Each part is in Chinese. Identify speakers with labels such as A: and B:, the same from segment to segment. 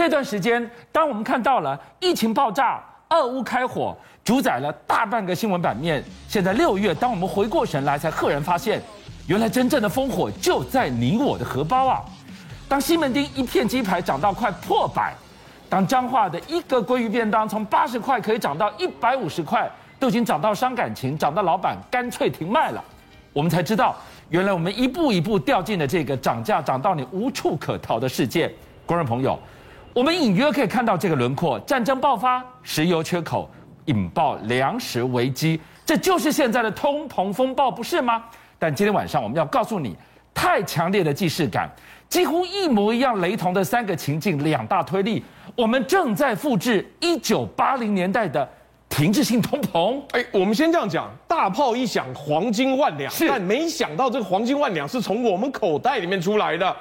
A: 这段时间，当我们看到了疫情爆炸、俄乌开火，主宰了大半个新闻版面。现在六月，当我们回过神来，才赫然发现，原来真正的烽火就在你我的荷包啊！当西门町一片鸡排涨到快破百，当彰化的一个鲑鱼便当从八十块可以涨到一百五十块，都已经涨到伤感情，涨到老板干脆停卖了，我们才知道，原来我们一步一步掉进了这个涨价涨到你无处可逃的世界。观众朋友。我们隐约可以看到这个轮廓：战争爆发，石油缺口，引爆粮食危机，这就是现在的通膨风暴，不是吗？但今天晚上我们要告诉你，太强烈的既视感，几乎一模一样雷同的三个情境，两大推力，我们正在复制一九八零年代的停滞性通膨。
B: 哎，我们先这样讲，大炮一响，黄金万两，是但没想到这个黄金万两是从我们口袋里面出来的。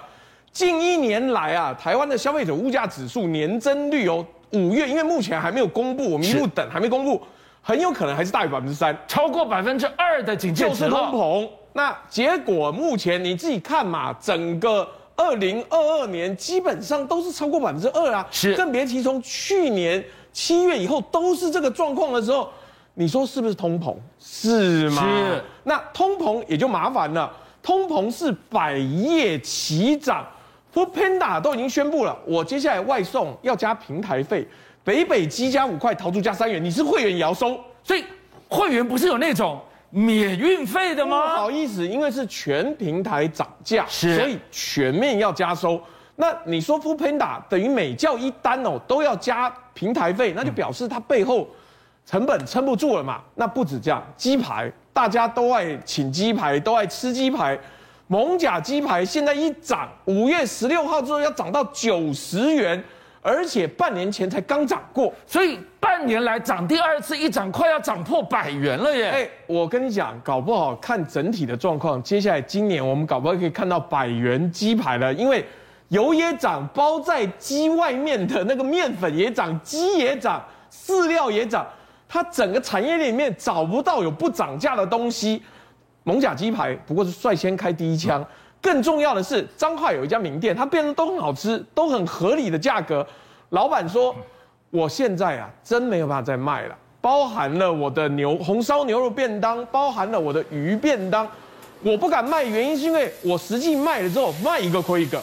B: 近一年来啊，台湾的消费者物价指数年增率哦，五月因为目前还没有公布，我们一路等还没公布，很有可能还是大于百分之三，
A: 超过百分之二的警戒值
B: 就是通膨。那结果目前你自己看嘛，整个二零二二年基本上都是超过百分之二啊，
A: 是
B: 更别提从去年七月以后都是这个状况的时候，你说是不是通膨？是吗？
A: 是。
B: 那通膨也就麻烦了，通膨是百业齐涨。Foodpanda 都已经宣布了，我接下来外送要加平台费，北北基加五块，桃竹加三元，你是会员也要收，
A: 所以会员不是有那种免运费的吗？
B: 不好意思，因为是全平台涨价，
A: 是，
B: 所以全面要加收。那你说 Foodpanda 等于每叫一单哦都要加平台费，那就表示它背后成本撑不住了嘛？那不止这样，鸡排大家都爱请鸡排，都爱吃鸡排。蒙甲鸡排现在一涨，五月十六号之后要涨到九十元，而且半年前才刚涨过，
A: 所以半年来涨第二次一涨，快要涨破百元了耶！
B: 哎，我跟你讲，搞不好看整体的状况，接下来今年我们搞不好可以看到百元鸡排了，因为油也涨，包在鸡外面的那个面粉也涨，鸡也涨，饲料也涨，它整个产业链里面找不到有不涨价的东西。蒙甲鸡排不过是率先开第一枪，更重要的是彰化有一家名店，它变得都很好吃，都很合理的价格。老板说，我现在啊真没有办法再卖了，包含了我的牛红烧牛肉便当，包含了我的鱼便当，我不敢卖，原因是因为我实际卖了之后卖一个亏一个，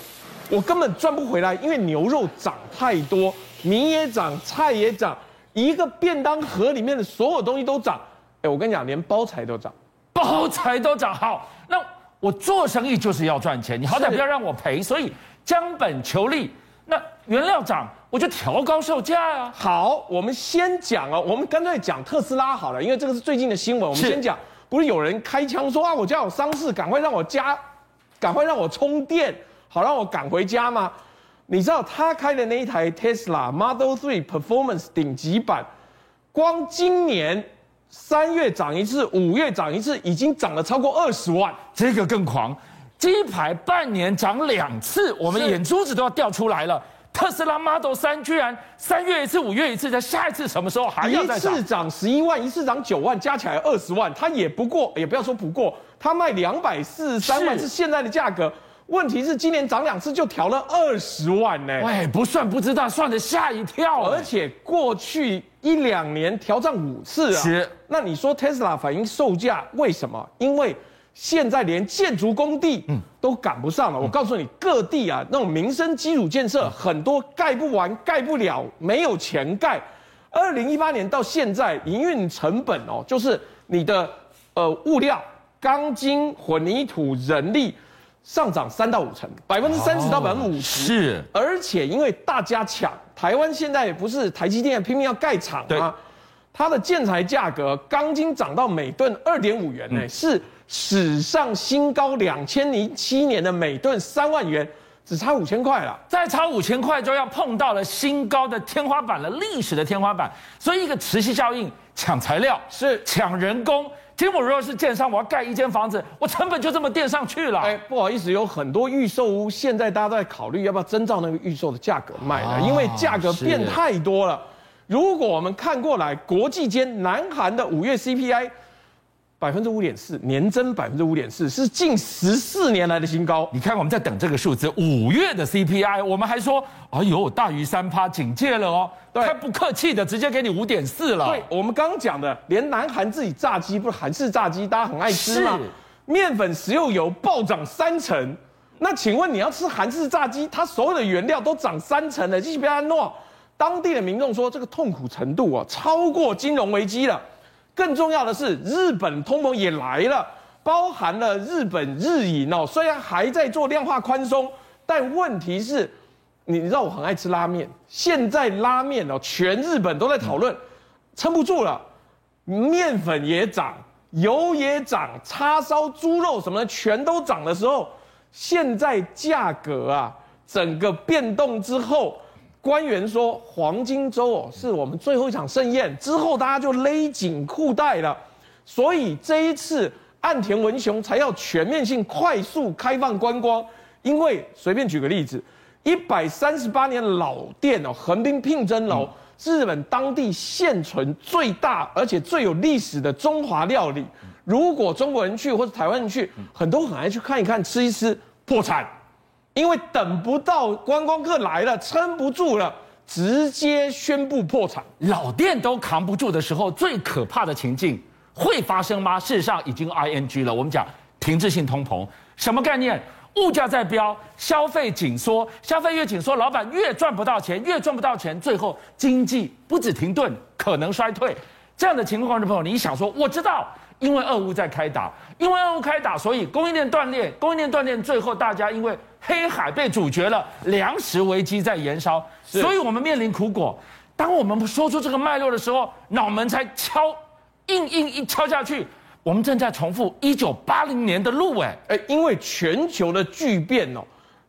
B: 我根本赚不回来，因为牛肉涨太多，米也涨，菜也涨，一个便当盒里面的所有东西都涨。哎，我跟你讲，连包材都涨。
A: 包材都涨好，那我做生意就是要赚钱，你好歹不要让我赔，所以将本求利。那原料涨，我就调高售价啊。
B: 好，我们先讲啊，我们干脆讲特斯拉好了，因为这个是最近的新闻。我们先讲，不是有人开枪说啊，我家有丧事，赶快让我家，赶快让我充电，好让我赶回家吗？你知道他开的那一台 Tesla Model 3 Performance 顶级版，光今年。三月涨一次，五月涨一次，已经涨了超过二十万，
A: 这个更狂。鸡排半年涨两次，我们眼珠子都要掉出来了。特斯拉 Model 三居然三月一次，五月一次，在下一次什么时候还要再涨？
B: 一次涨十一万，一次涨九万，加起来二十万，它也不过，也不要说不过，它卖两百四十三万是现在的价格。问题是今年涨两次就调了二十万呢？
A: 喂，不算不知道，算的吓一跳。
B: 而且过去一两年调涨五次啊。
A: 是。
B: 那你说 Tesla 反映售价为什么？因为现在连建筑工地都赶不上了。我告诉你，各地啊那种民生基础建设很多盖不完、盖不了，没有钱盖。二零一八年到现在，营运成本哦，就是你的呃物料、钢筋、混凝土、人力。上涨三到五成，百分之三十到百分之五十。
A: 是，
B: 而且因为大家抢，台湾现在不是台积电拼命要盖厂吗？它的建材价格，钢筋涨到每吨二点五元呢，嗯、是史上新高。两千零七年的每吨三万元，只差五千块了，
A: 再差五千块就要碰到了新高的天花板了，历史的天花板。所以一个磁吸效应，抢材料
B: 是抢
A: 人工。今天我如果是建商，我要盖一间房子，我成本就这么垫上去了。哎，
B: 不好意思，有很多预售屋，现在大家都在考虑要不要征照那个预售的价格卖了，因为价格变太多了。如果我们看过来，国际间南韩的五月 CPI 百分之五点四，年增百分之五点四，是近十四年来的新高。
A: 你看，我们在等这个数字，五月的 CPI，我们还说，哎呦，大于三趴，警戒了哦。对，太不客气的，直接给你五点四了。
B: 对，我们刚刚讲的，连南韩自己炸鸡，不是韩式炸鸡，大家很爱吃吗？是。面粉、食用油暴涨三成。那请问你要吃韩式炸鸡，它所有的原料都涨三成了，这是不要诺。当地的民众说，这个痛苦程度啊，超过金融危机了。更重要的是，日本通膨也来了，包含了日本日银哦，虽然还在做量化宽松，但问题是，你知道我很爱吃拉面，现在拉面哦，全日本都在讨论，撑不住了，面粉也涨，油也涨，叉烧、猪肉什么的全都涨的时候，现在价格啊，整个变动之后。官员说，黄金周哦，是我们最后一场盛宴，之后大家就勒紧裤带了。所以这一次岸田文雄才要全面性、快速开放观光。因为随便举个例子，一百三十八年老店哦，横滨聘珍楼是日本当地现存最大而且最有历史的中华料理。如果中国人去或者台湾人去，很多很爱去看一看、吃一吃，破产。因为等不到观光客来了，撑不住了，直接宣布破产。
A: 老店都扛不住的时候，最可怕的情境会发生吗？事实上已经 ing 了。我们讲停滞性通膨，什么概念？物价在飙，消费紧缩，消费越紧缩，老板越赚不到钱，越赚不到钱，最后经济不止停顿，可能衰退。这样的情况，观众朋友，你想说，我知道。因为俄乌在开打，因为俄乌开打，所以供应链断裂，供应链断裂，最后大家因为黑海被阻绝了，粮食危机在延烧，所以我们面临苦果。当我们说出这个脉络的时候，脑门才敲硬硬一敲下去，我们正在重复一九八零年的路，哎
B: 哎，因为全球的巨变哦，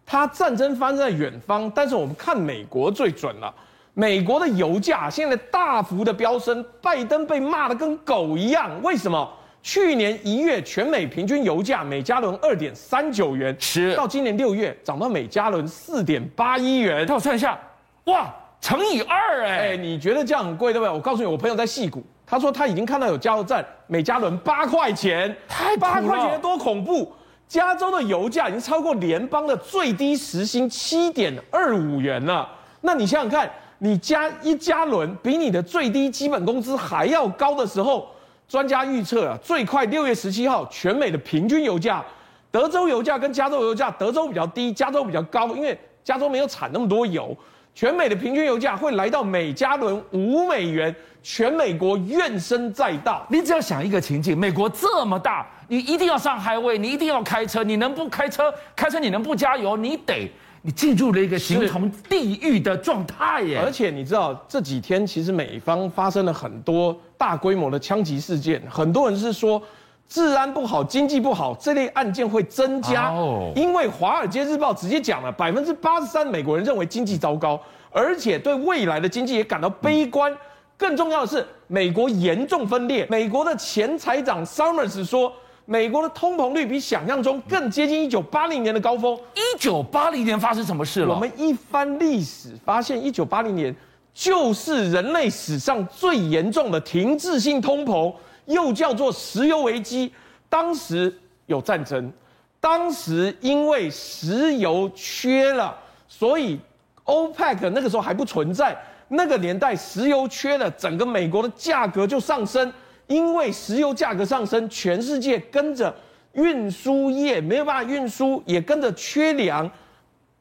B: 它战争发生在远方，但是我们看美国最准了。美国的油价现在大幅的飙升，拜登被骂的跟狗一样。为什么？去年一月全美平均油价每加仑二点三九元，是到今年六月涨到每加仑四点八一元。
A: 我算一下，哇，乘以二哎！
B: 哎，你觉得这样很贵对不对？我告诉你，我朋友在矽谷，他说他已经看到有加油站每加仑八块钱，
A: 太
B: 八块钱多恐怖！加州的油价已经超过联邦的最低时薪七点二五元了。那你想想看。你加一加仑比你的最低基本工资还要高的时候，专家预测啊，最快六月十七号，全美的平均油价，德州油价跟加州油价，德州比较低，加州比较高，因为加州没有产那么多油，全美的平均油价会来到每加仑五美元，全美国怨声载道。
A: 你只要想一个情景，美国这么大，你一定要上 highway，你一定要开车，你能不开车？开车你能不加油？你得。你进入了一个形同地狱的状态耶！
B: 而且你知道这几天其实美方发生了很多大规模的枪击事件，很多人是说治安不好、经济不好，这类案件会增加。哦，因为《华尔街日报》直接讲了，百分之八十三美国人认为经济糟糕，而且对未来的经济也感到悲观。更重要的是，美国严重分裂。美国的前财长 Summers 说。美国的通膨率比想象中更接近一九八零年的高峰。
A: 一九八零年发生什么事了？
B: 我们一翻历史，发现一九八零年就是人类史上最严重的停滞性通膨，又叫做石油危机。当时有战争，当时因为石油缺了，所以 OPEC 那个时候还不存在。那个年代石油缺了，整个美国的价格就上升。因为石油价格上升，全世界跟着运输业没有办法运输，也跟着缺粮。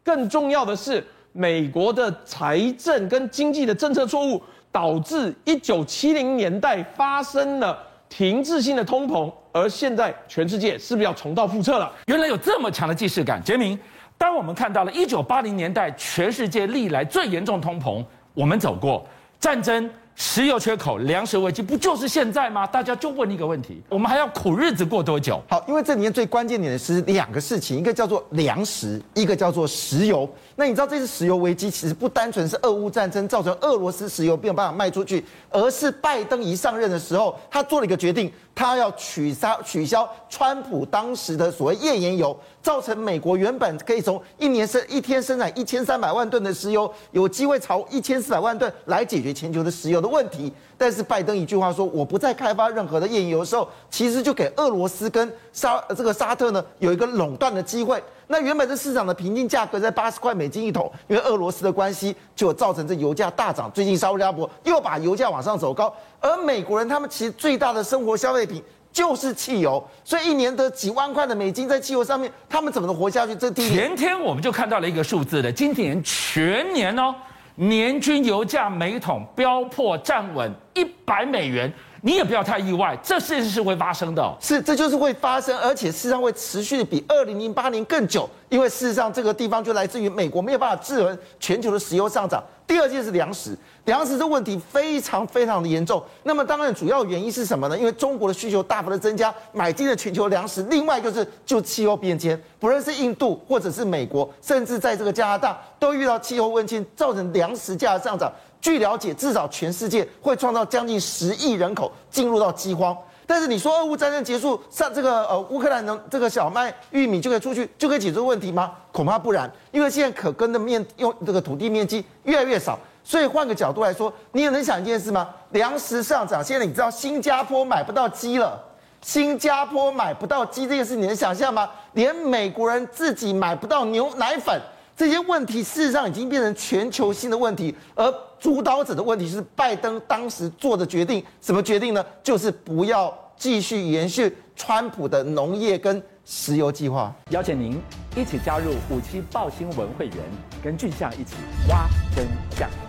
B: 更重要的是，美国的财政跟经济的政策错误，导致一九七零年代发生了停滞性的通膨。而现在，全世界是不是要重蹈覆辙了？
A: 原来有这么强的既视感。杰明，当我们看到了一九八零年代全世界历来最严重通膨，我们走过战争。石油缺口、粮食危机，不就是现在吗？大家就问一个问题：我们还要苦日子过多久？
C: 好，因为这里面最关键点的是两个事情，一个叫做粮食，一个叫做石油。那你知道这次石油危机其实不单纯是俄乌战争造成俄罗斯石油没有办法卖出去，而是拜登一上任的时候，他做了一个决定，他要取消取消川普当时的所谓页岩油，造成美国原本可以从一年生一天生产一千三百万吨的石油，有机会朝一千四百万吨来解决全球的石油问题。但是拜登一句话说，我不再开发任何的页岩油的时候，其实就给俄罗斯跟沙这个沙特呢有一个垄断的机会。那原本这市场的平均价格在八十块美金一桶，因为俄罗斯的关系，就造成这油价大涨。最近沙乌地阿拉伯又把油价往上走高，而美国人他们其实最大的生活消费品就是汽油，所以一年得几万块的美金在汽油上面，他们怎么能活下去？这第。
A: 前天我们就看到了一个数字的，今年全年哦，年均油价每桶飙破站稳一百美元。你也不要太意外，这事情是会发生的。
C: 是，这就是会发生，而且事实上会持续的比二零零八年更久，因为事实上这个地方就来自于美国没有办法制衡全球的石油上涨。第二件是粮食，粮食这问题非常非常的严重。那么当然主要原因是什么呢？因为中国的需求大幅的增加，买进了全球粮食。另外就是就气候变迁，不论是印度或者是美国，甚至在这个加拿大，都遇到气候问题，造成粮食价的上涨。据了解，至少全世界会创造将近十亿人口进入到饥荒。但是你说俄乌战争结束，上这个呃乌克兰的这个小麦、玉米就可以出去，就可以解决问题吗？恐怕不然，因为现在可耕的面用这个土地面积越来越少。所以换个角度来说，你也能想一件事吗？粮食上涨，现在你知道新加坡买不到鸡了，新加坡买不到鸡这件事，你能想象吗？连美国人自己买不到牛奶粉。这些问题事实上已经变成全球性的问题，而主导者的问题是拜登当时做的决定，什么决定呢？就是不要继续延续川普的农业跟石油计划。
A: 邀请您一起加入五七报新闻会员，跟俊相一起挖真相。